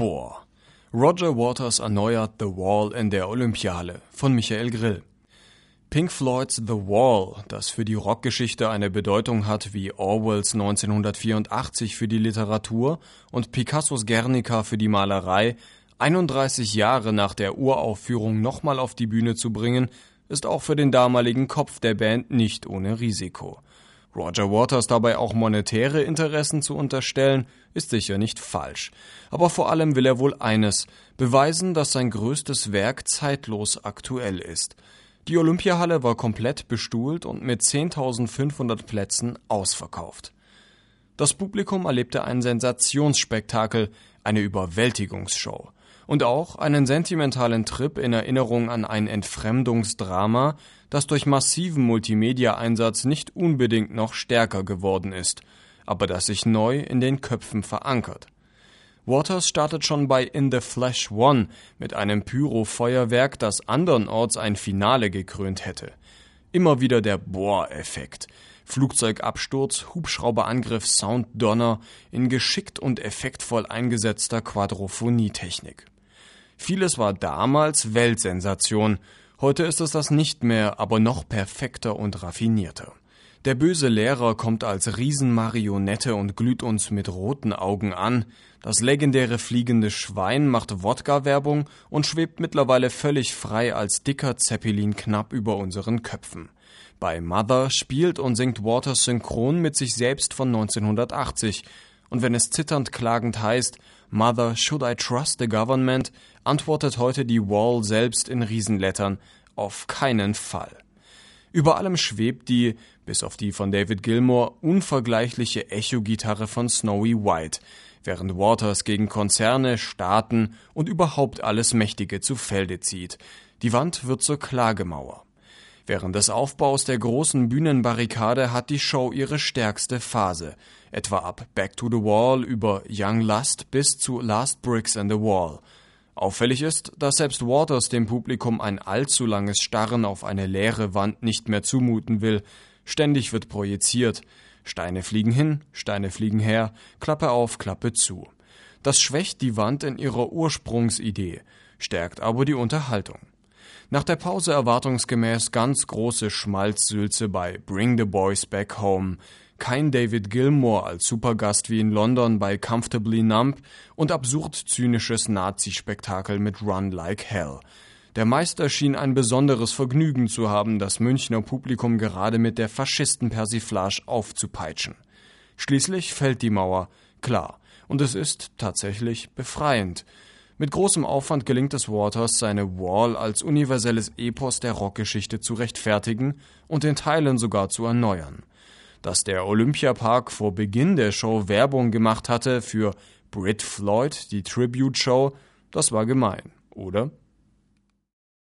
Boah. Roger Waters erneuert The Wall in der Olympiahalle von Michael Grill. Pink Floyds The Wall, das für die Rockgeschichte eine Bedeutung hat wie Orwells 1984 für die Literatur und Picassos Guernica für die Malerei, 31 Jahre nach der Uraufführung nochmal auf die Bühne zu bringen, ist auch für den damaligen Kopf der Band nicht ohne Risiko. Roger Waters dabei auch monetäre Interessen zu unterstellen, ist sicher nicht falsch. Aber vor allem will er wohl eines, beweisen, dass sein größtes Werk zeitlos aktuell ist. Die Olympiahalle war komplett bestuhlt und mit 10.500 Plätzen ausverkauft. Das Publikum erlebte ein Sensationsspektakel, eine Überwältigungsshow und auch einen sentimentalen Trip in Erinnerung an ein Entfremdungsdrama, das durch massiven Multimedia-Einsatz nicht unbedingt noch stärker geworden ist, aber das sich neu in den Köpfen verankert. Waters startet schon bei In the Flash One mit einem Pyro-Feuerwerk, das andernorts ein Finale gekrönt hätte. Immer wieder der Bohr-Effekt. Flugzeugabsturz, Hubschrauberangriff, Sounddonner in geschickt und effektvoll eingesetzter Quadrophonietechnik. Vieles war damals Weltsensation, heute ist es das nicht mehr, aber noch perfekter und raffinierter. Der böse Lehrer kommt als Riesenmarionette und glüht uns mit roten Augen an. Das legendäre fliegende Schwein macht Wodka-Werbung und schwebt mittlerweile völlig frei als dicker Zeppelin knapp über unseren Köpfen. Bei Mother spielt und singt Waters synchron mit sich selbst von 1980. Und wenn es zitternd klagend heißt, Mother, should I trust the government? antwortet heute die Wall selbst in Riesenlettern, auf keinen Fall. Über allem schwebt die, bis auf die von David Gilmour, unvergleichliche Echo-Gitarre von Snowy White, während Waters gegen Konzerne, Staaten und überhaupt alles Mächtige zu Felde zieht. Die Wand wird zur Klagemauer. Während des Aufbaus der großen Bühnenbarrikade hat die Show ihre stärkste Phase, etwa ab Back to the Wall über Young Lust bis zu Last Bricks in the Wall. Auffällig ist, dass selbst Waters dem Publikum ein allzu langes Starren auf eine leere Wand nicht mehr zumuten will. Ständig wird projiziert. Steine fliegen hin, Steine fliegen her, Klappe auf, Klappe zu. Das schwächt die Wand in ihrer Ursprungsidee, stärkt aber die Unterhaltung. Nach der Pause erwartungsgemäß ganz große Schmalzsülze bei Bring the Boys Back Home, kein David Gilmour als Supergast wie in London bei Comfortably Numb und absurd zynisches Nazi-Spektakel mit Run Like Hell. Der Meister schien ein besonderes Vergnügen zu haben, das Münchner Publikum gerade mit der Faschistenpersiflage aufzupeitschen. Schließlich fällt die Mauer, klar, und es ist tatsächlich befreiend. Mit großem Aufwand gelingt es Waters, seine Wall als universelles Epos der Rockgeschichte zu rechtfertigen und in Teilen sogar zu erneuern. Dass der Olympiapark vor Beginn der Show Werbung gemacht hatte für Brit Floyd, die Tribute Show, das war gemein, oder?